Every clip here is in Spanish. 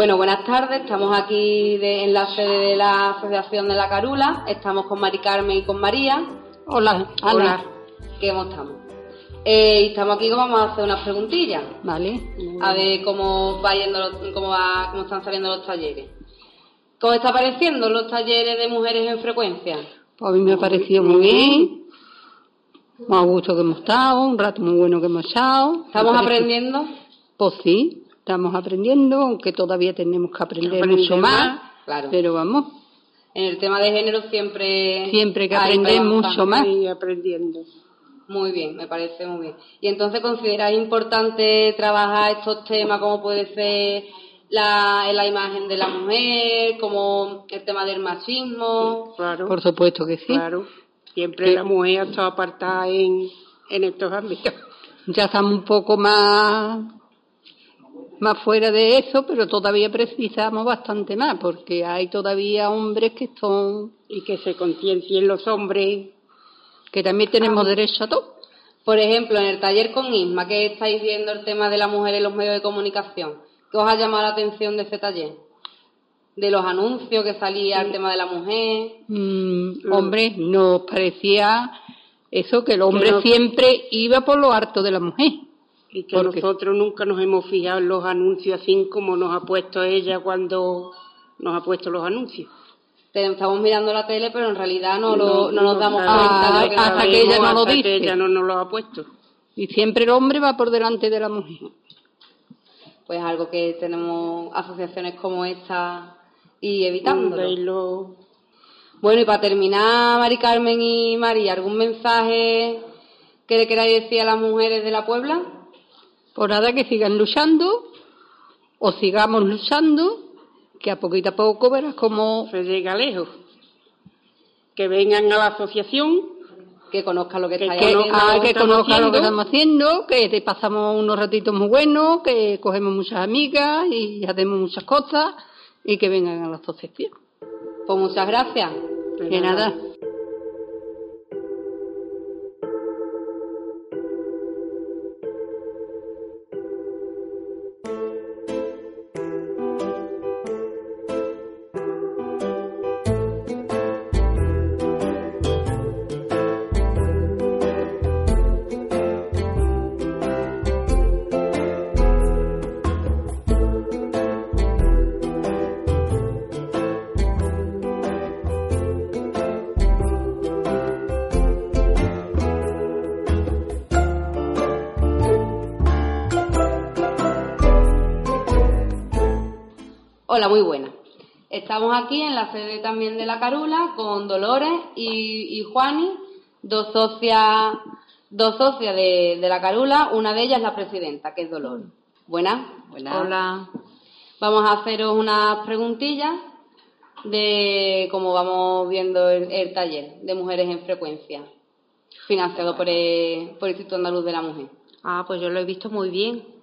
Bueno, buenas tardes. Estamos aquí de, en la sede de la Asociación de la Carula. Estamos con Mari Carmen y con María. Hola, Ana. Hola. ¿Cómo estamos? Eh, estamos aquí que vamos a hacer unas preguntillas. Vale. A ver cómo va yendo, los- cómo va, cómo están saliendo los talleres. ¿Cómo está pareciendo los talleres de mujeres en frecuencia? Pues a mí me ha parecido muy bien. A gusto que hemos estado, un rato muy bueno que hemos estado. ¿Estamos aprendiendo? Pues sí, estamos aprendiendo, aunque todavía tenemos que aprender mucho más. más, claro. Pero vamos, En el tema de género siempre... siempre que aprender mucho más. Y aprendiendo. Muy bien, me parece muy bien. ¿Y entonces consideráis importante trabajar estos temas como puede ser la, la imagen de la mujer, como el tema del machismo? Claro, Por supuesto que sí. claro. Siempre la mujer ha estado apartada en, en estos ámbitos. Ya estamos un poco más, más fuera de eso, pero todavía precisamos bastante más, porque hay todavía hombres que son, Y que se conciencien los hombres. que también tenemos derecho a todo. Por ejemplo, en el taller con Isma, que estáis viendo el tema de la mujer en los medios de comunicación, ¿qué os ha llamado la atención de ese taller? De los anuncios que salía el tema de la mujer. Mm, hombre, nos parecía eso, que el hombre siempre iba por lo harto de la mujer. Y que nosotros nunca nos hemos fijado en los anuncios así como nos ha puesto ella cuando nos ha puesto los anuncios. Estamos mirando la tele, pero en realidad no, lo- no nos damos cuenta de lo que hasta nos que ella no lo hasta que dice. ella no nos lo ha puesto. Y siempre el hombre va por delante de la mujer. pues algo que tenemos asociaciones como esta y evitándolo. Bueno, y para terminar, Mari Carmen y María, ¿algún mensaje que le queráis decir a las mujeres de la Puebla? Por nada que sigan luchando, o sigamos luchando, que a poquito a poco verás cómo se llega lejos. Que vengan a la asociación, Que conozcan lo que Que que, ah, lo que estamos conozcan lo que haciendo. estamos haciendo, que te pasamos unos ratitos muy buenos, que cogemos muchas amigas y hacemos muchas cosas y que vengan a la asociación. Pues muchas gracias. Que nada. Hola, muy buena. Estamos aquí en la sede también de la Carula con Dolores y, y Juani, dos socias, dos socias de, de la Carula, una de ellas es la presidenta, que es Dolores. Buenas. Hola. Vamos a haceros unas preguntillas de cómo vamos viendo el, el taller de mujeres en frecuencia, financiado por el, por el Instituto Andaluz de la Mujer. Ah, pues yo lo he visto muy bien.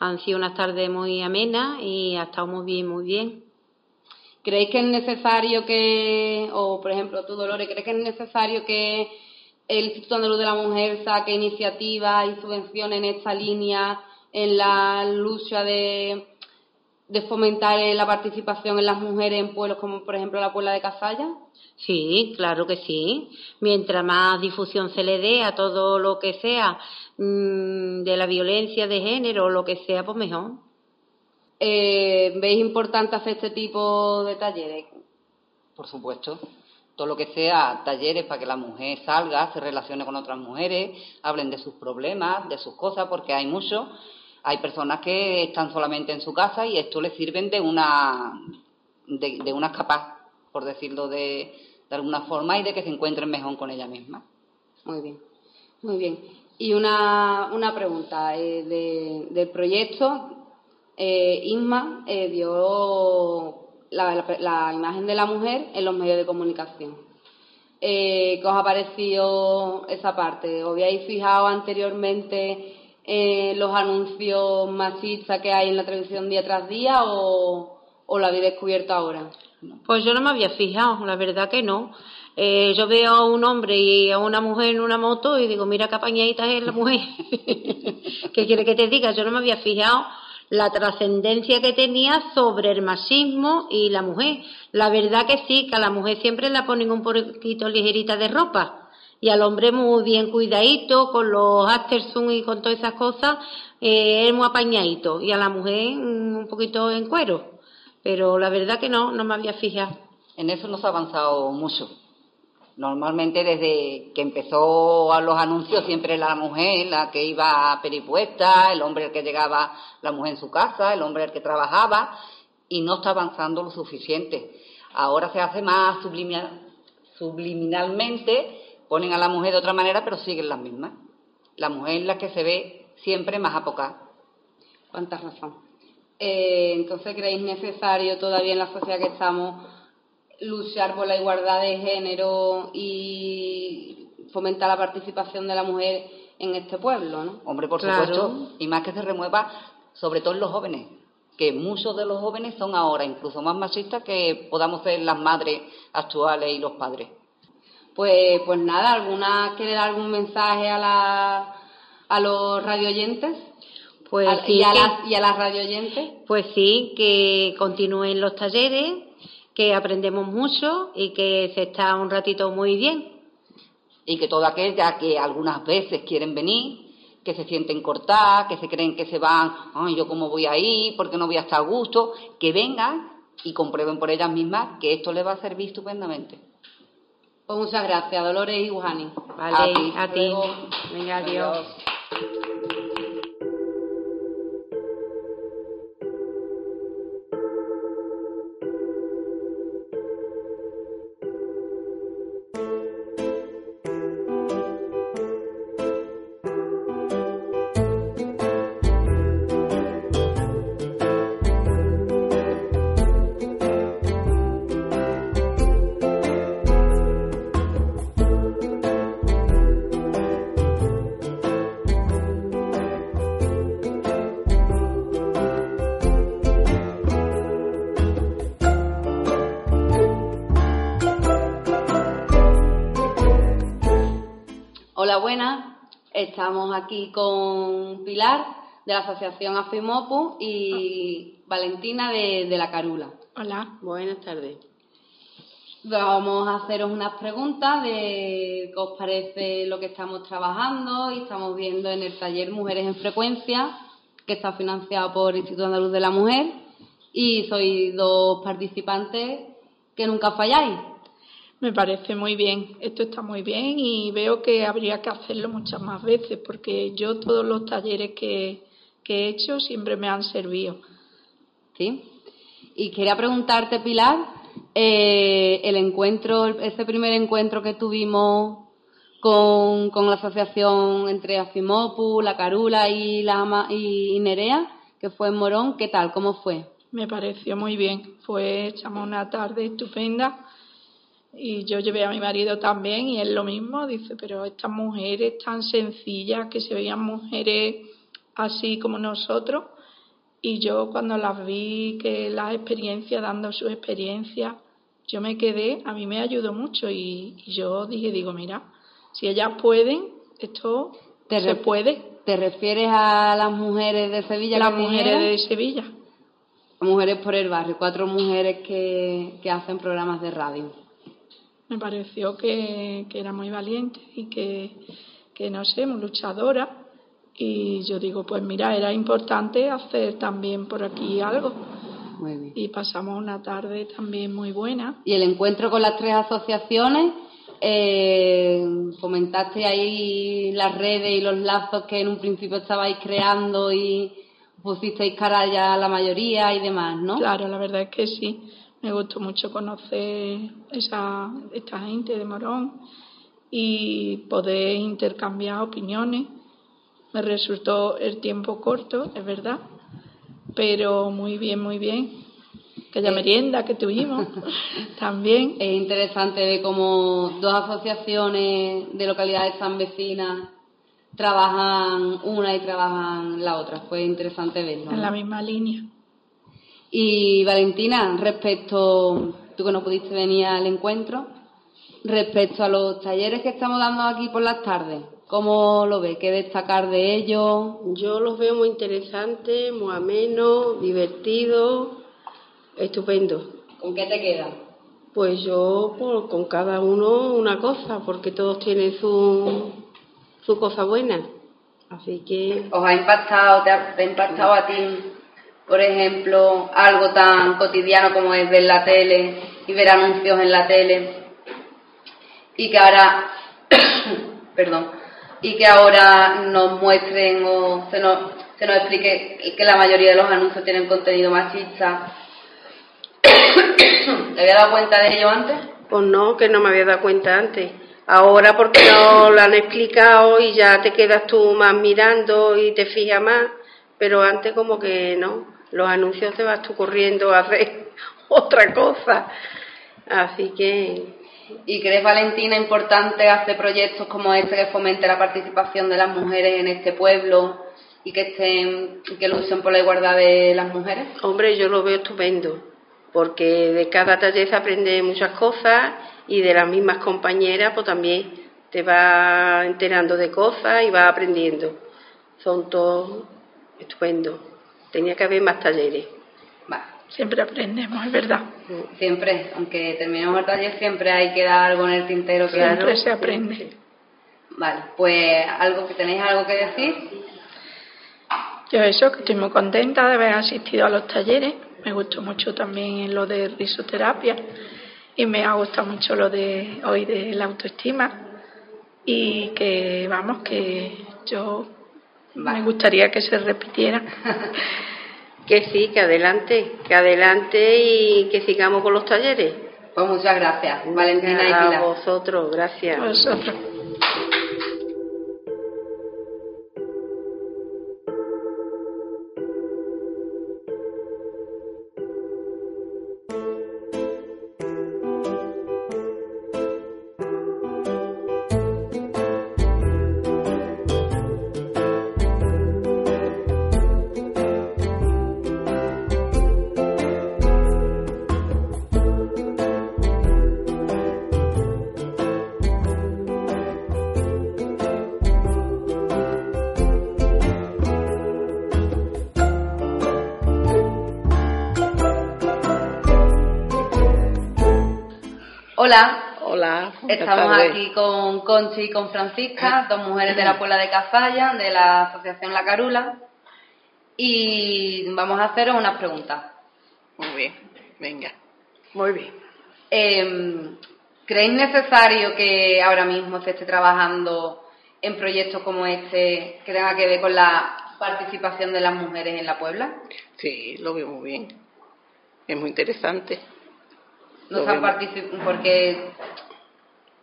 Han sido unas tardes muy amenas y ha estado muy bien, muy bien. ¿Creéis que es necesario que, o por ejemplo tú Dolores, ¿crees que es necesario que el Instituto Andaluz de la Mujer saque iniciativas y subvenciones en esta línea en la lucha de, de fomentar eh, la participación en las mujeres en pueblos como por ejemplo la Puebla de Casalla? Sí, claro que sí. Mientras más difusión se le dé a todo lo que sea mm, de la violencia de género o lo que sea, pues mejor. Eh, ¿Veis importante hacer este tipo de talleres? Por supuesto. Todo lo que sea talleres para que la mujer salga, se relacione con otras mujeres, hablen de sus problemas, de sus cosas, porque hay muchos. Hay personas que están solamente en su casa y esto les sirven de una de, una por decirlo de, de alguna forma, y de que se encuentren mejor con ella misma. Muy bien, muy bien. Y una, una pregunta eh, de- del proyecto. Eh, Isma eh, dio la imagen de la mujer en los medios de comunicación. Eh, ¿Qué os ha parecido esa parte? ¿Os habíais fijado anteriormente en los anuncios machistas que hay en la televisión día tras día o, o lo habéis descubierto ahora? Pues yo no me había fijado, la verdad que no. Eh, yo veo a un hombre y a una mujer en una moto y digo, mira qué apañadita es la mujer. ¿Qué quiere que te diga? Yo no me había fijado. la trascendencia que tenía sobre el machismo y la mujer. La verdad que sí, que a la mujer siempre la ponen un poquito ligerita de ropa y al hombre muy bien cuidadito, con los aftersun y con todas esas cosas, eh, muy apañadito y a la mujer mm, un poquito en cuero. Pero la verdad que no, no me había fijado. En eso no se ha avanzado mucho. Normalmente desde que empezó a los anuncios siempre la mujer la que iba peripuesta, el hombre el que llegaba, la mujer en su casa, el hombre el que trabajaba y no está avanzando lo suficiente. Ahora se hace más subliminalmente, ponen a la mujer de otra manera pero siguen las mismas. La mujer es la que se ve siempre más apocada. Cuánta razón. Eh, entonces, ¿creéis necesario todavía en la sociedad que estamos luchar por la igualdad de género y fomentar la participación de la mujer en este pueblo, ¿no? Hombre, por supuesto, y más que se remueva, sobre todo en los jóvenes, que muchos de los jóvenes son ahora incluso más machistas que podamos ser las madres actuales y los padres. Pues, pues nada, ¿alguna quiere dar algún mensaje a, la, a los radioyentes? Pues y, a las, y a las radioyentes. Pues sí, que continúen los talleres, que aprendemos mucho y que se está un ratito muy bien. Y que toda aquella que algunas veces quieren venir, que se sienten cortadas, que se creen que se van, ay, yo cómo voy ahí, porque no voy a estar a gusto, que vengan y comprueben por ellas mismas que esto les va a servir estupendamente. Pues muchas gracias, Dolores y Juani. Vale, a ti. Venga, adiós. Estamos aquí con Pilar de la Asociación Afimopu y Valentina de, La Carula. Hola, buenas tardes. Vamos a haceros unas preguntas de qué os parece lo que estamos trabajando y estamos viendo en el taller Mujeres en Frecuencia, que está financiado por el Instituto Andaluz de la Mujer. Y sois dos participantes que nunca falláis. Me parece muy bien, esto está muy bien y veo que habría que hacerlo muchas más veces porque yo todos los talleres que, he hecho siempre me han servido. Sí. Y quería preguntarte, Pilar, eh, el encuentro, ese primer encuentro que tuvimos con, la asociación entre Afimopu, La Carula y, la, y Nerea, que fue en Morón, ¿qué tal? ¿Cómo fue? Me pareció muy bien. Fue, echamos una tarde estupenda y yo llevé a mi marido también y él lo mismo, dice, pero estas mujeres tan sencillas, que se veían mujeres así como nosotros, y yo cuando las vi, que las experiencias, dando su experiencia, yo me quedé, a mí me ayudó mucho y, yo dije, digo, mira, si ellas pueden, esto se puede. ¿Te refieres a las mujeres de Sevilla? Las mujeres de Sevilla. Mujeres por el barrio, cuatro mujeres que, que hacen programas de radio me pareció que, era muy valiente y que, no sé, muy luchadora. Y yo digo, pues mira, era importante hacer también por aquí algo. Y pasamos una tarde también muy buena. Y el encuentro con las tres asociaciones, eh, comentaste ahí las redes y los lazos que en un principio estabais creando y pusisteis cara ya a la mayoría y demás, ¿no? Claro, la verdad es que sí. Me gustó mucho conocer esa, esta gente de Morón y poder intercambiar opiniones. Me resultó el tiempo corto, es verdad, pero muy bien, muy bien. Aquella merienda que tuvimos también. Es interesante ver cómo dos asociaciones de localidades tan vecinas trabajan una y trabajan la otra. Fue interesante verlo. En la misma línea. Y Valentina, respecto, tú que no pudiste venir al encuentro, respecto a los talleres que estamos dando aquí por las tardes, ¿Cómo lo ve? ¿Qué destacar de ello? Yo los veo muy interesantes, muy amenos, divertidos, estupendo. ¿Con qué te quedan? Pues yo pues, con cada uno una cosa, porque todos tienen su, su cosa buena. Así que... ¿Os ha impactado, te ha, te ha impactado a ti, por ejemplo, algo tan cotidiano como es ver la tele y ver anuncios en la tele? Y que ahora, perdón, y que ahora nos muestren o se nos, se nos explique que la mayoría de los anuncios tienen contenido machista. ¿Te había dado cuenta de ello antes? Pues no, que no me había dado cuenta antes. Ahora porque no lo han explicado y ya te quedas tú más mirando y te fijas más, pero antes como que no, los anuncios te vas tú corriendo a hacer otra cosa. Así que ¿Y crees, Valentina, importante hacer proyectos como este que fomente la participación de las mujeres en este pueblo y que estén, que luchen por la igualdad de las mujeres? Hombre, yo lo veo estupendo, porque de cada taller se aprende muchas cosas y de las mismas compañeras, pues también te vas enterando de cosas y vas aprendiendo. Son todos estupendos. Tenía que haber más talleres. Vale. Siempre aprendemos, es verdad. Siempre, aunque terminemos el taller, siempre hay que dar algo en el tintero. Siempre claro. se aprende. Vale, pues algo que tenéis algo que decir. Yo eso, que estoy muy contenta de haber asistido a los talleres. Me gustó mucho también lo de risoterapia y me ha gustado mucho lo de hoy de la autoestima y que vamos que yo me gustaría que se repitiera. Que sí, que adelante, que adelante y que sigamos con los talleres. Pues muchas gracias, Valentina y a Pilar. vosotros, gracias. Vosotros. Hola, Hola, estamos aquí con Conchi y con Francisca, dos mujeres de la Puebla de Cazalla, de la Asociación La Carula, y vamos a haceros unas preguntas. Muy bien, venga. Muy bien. Eh, ¿Creéis necesario que ahora mismo se esté trabajando en proyectos como este que tenga que ver con la participación de las mujeres en la Puebla? Sí, lo veo muy bien. Es muy interesante. No Lo están vemos. particip- porque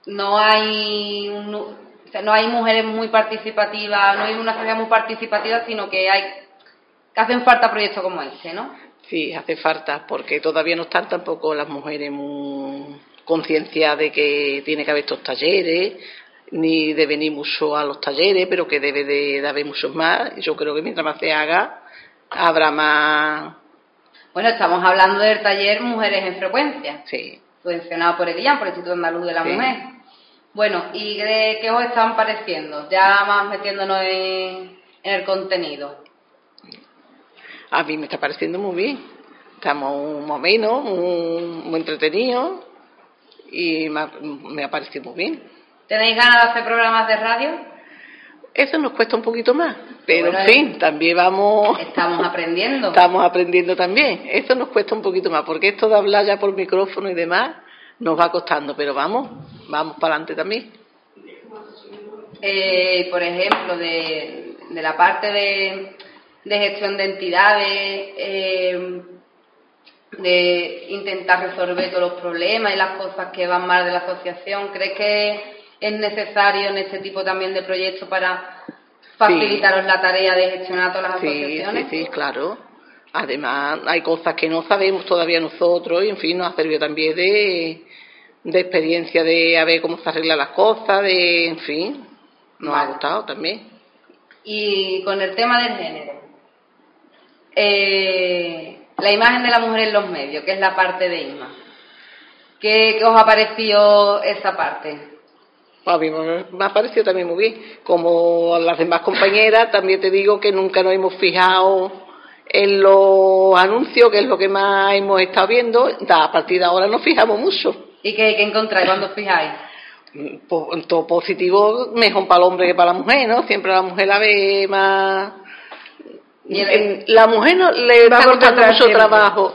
no hay un nu- o sea, no hay mujeres muy participativas, no hay una sociedad muy participativa, sino que hay que hacen falta proyectos como este, ¿no? Sí, hace falta, porque todavía no están tampoco las mujeres muy concienciadas de que tiene que haber estos talleres, ni de venir mucho a los talleres, pero que debe de, de haber muchos más. Yo creo que mientras más se haga, habrá más. Bueno, estamos hablando del taller Mujeres en Frecuencia, Sí, subvencionado por el IAM, por el Instituto Andaluz de la Sí. Mujer. Bueno, ¿y de qué os están pareciendo? Ya más metiéndonos en, en el contenido. a mí me está pareciendo muy bien. Estamos o menos, muy, muy entretenidos y me ha, me ha parecido muy bien. ¿Tenéis ganas de hacer programas de radio? Eso nos cuesta un poquito más, pero Bueno, en fin, también vamos, Estamos aprendiendo. estamos aprendiendo también. Eso nos cuesta un poquito más, porque esto de hablar ya por micrófono y demás nos va costando, pero vamos, vamos para adelante también. eh, por ejemplo, de, de la parte de, de gestión de entidades, eh, de intentar resolver todos los problemas y las cosas que van mal de la asociación, ¿crees que es necesario en este tipo también de proyectos para facilitaros la tarea de gestionar todas las Sí, asociaciones? sí, sí, claro. Además, hay cosas que no sabemos todavía nosotros y, en fin, nos ha servido también de, de experiencia de a ver cómo se arreglan las cosas, de, en fin, nos ha gustado también. Y con el tema del género, eh, la imagen de la mujer en los medios, que es la parte de Isma. ¿Qué, qué os ha parecido esa parte? A mí me ha parecido también muy bien. Como las demás compañeras, también te digo que nunca nos hemos fijado en los anuncios, que es lo que más hemos estado viendo. A partir de ahora nos fijamos mucho. ¿Y qué, qué encontráis cuando os fijáis? Po- todo positivo, mejor para el hombre que para la mujer, ¿no? Siempre la mujer la ve más. Y el- En- la mujer no, le Va costando mucho siempre. trabajo.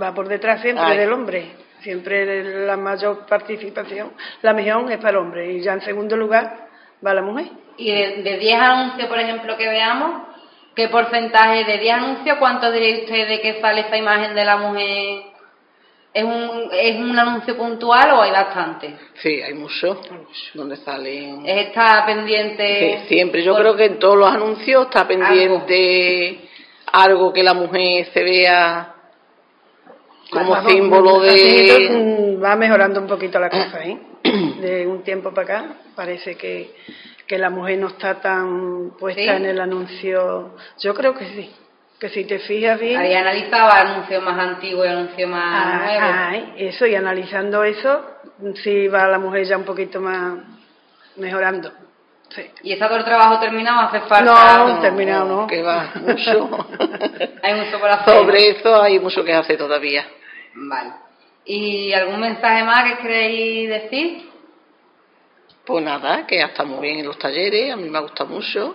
Va por detrás siempre Ay. del hombre. Siempre la mayor participación, la mejor es para el hombre. Y ya en segundo lugar va la mujer. Y de, de 10 anuncios, por ejemplo, que veamos, ¿qué porcentaje de 10 anuncios, cuánto diría usted de que sale esta imagen de la mujer? ¿Es un, ¿Es un anuncio puntual o hay bastante? Sí, hay mucho. Donde salen. ¿Es esta pendiente? Sí, siempre. Yo por- creo que en todos los anuncios está pendiente algo, que la mujer se vea como Vamos, símbolo de. mm, Va mejorando un poquito la cosa, ¿eh? De un tiempo para acá parece que, que la mujer no está tan puesta ¿Sí? en el anuncio. Yo creo que sí. Que si te fijas bien. Había analizado anuncios más antiguos y anuncios más Ah, nuevos. ay, eso, y analizando eso, sí va la mujer ya un poquito más mejorando. Sí. ¿Y está todo el trabajo terminado? ¿Hace falta? No, terminado, ¿no? Que va mucho. Hay mucho por hacer. Sobre eso hay mucho que hacer todavía. Vale. ¿Y algún mensaje más que queréis decir? Pues nada, que ya está muy bien en los talleres, a mí me gusta mucho.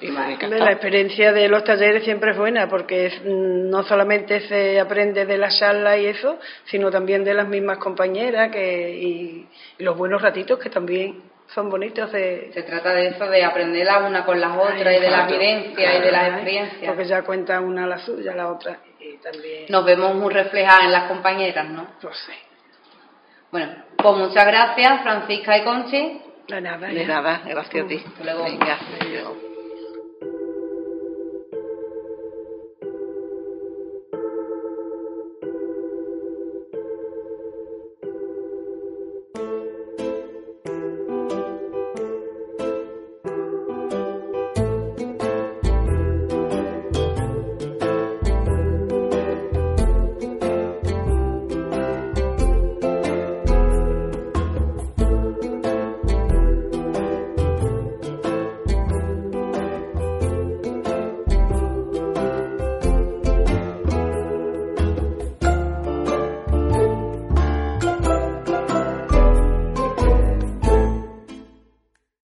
Y me Hombre, encanta. La experiencia de los talleres siempre es buena porque es, mm, no solamente se aprende de la charla y eso, sino también de las mismas compañeras que, y, y los buenos ratitos que también son bonitos de... Se trata de eso, de aprender la una con las otras y de las vivencias y de las experiencias. Porque ya cuenta una la suya, la otra y también... Nos vemos muy reflejadas en las compañeras, ¿no? Pues sí, Bueno, pues muchas gracias, Francisca y Conchi. de nada. De nada, gracias a ti. Hasta luego. Venga, adiós.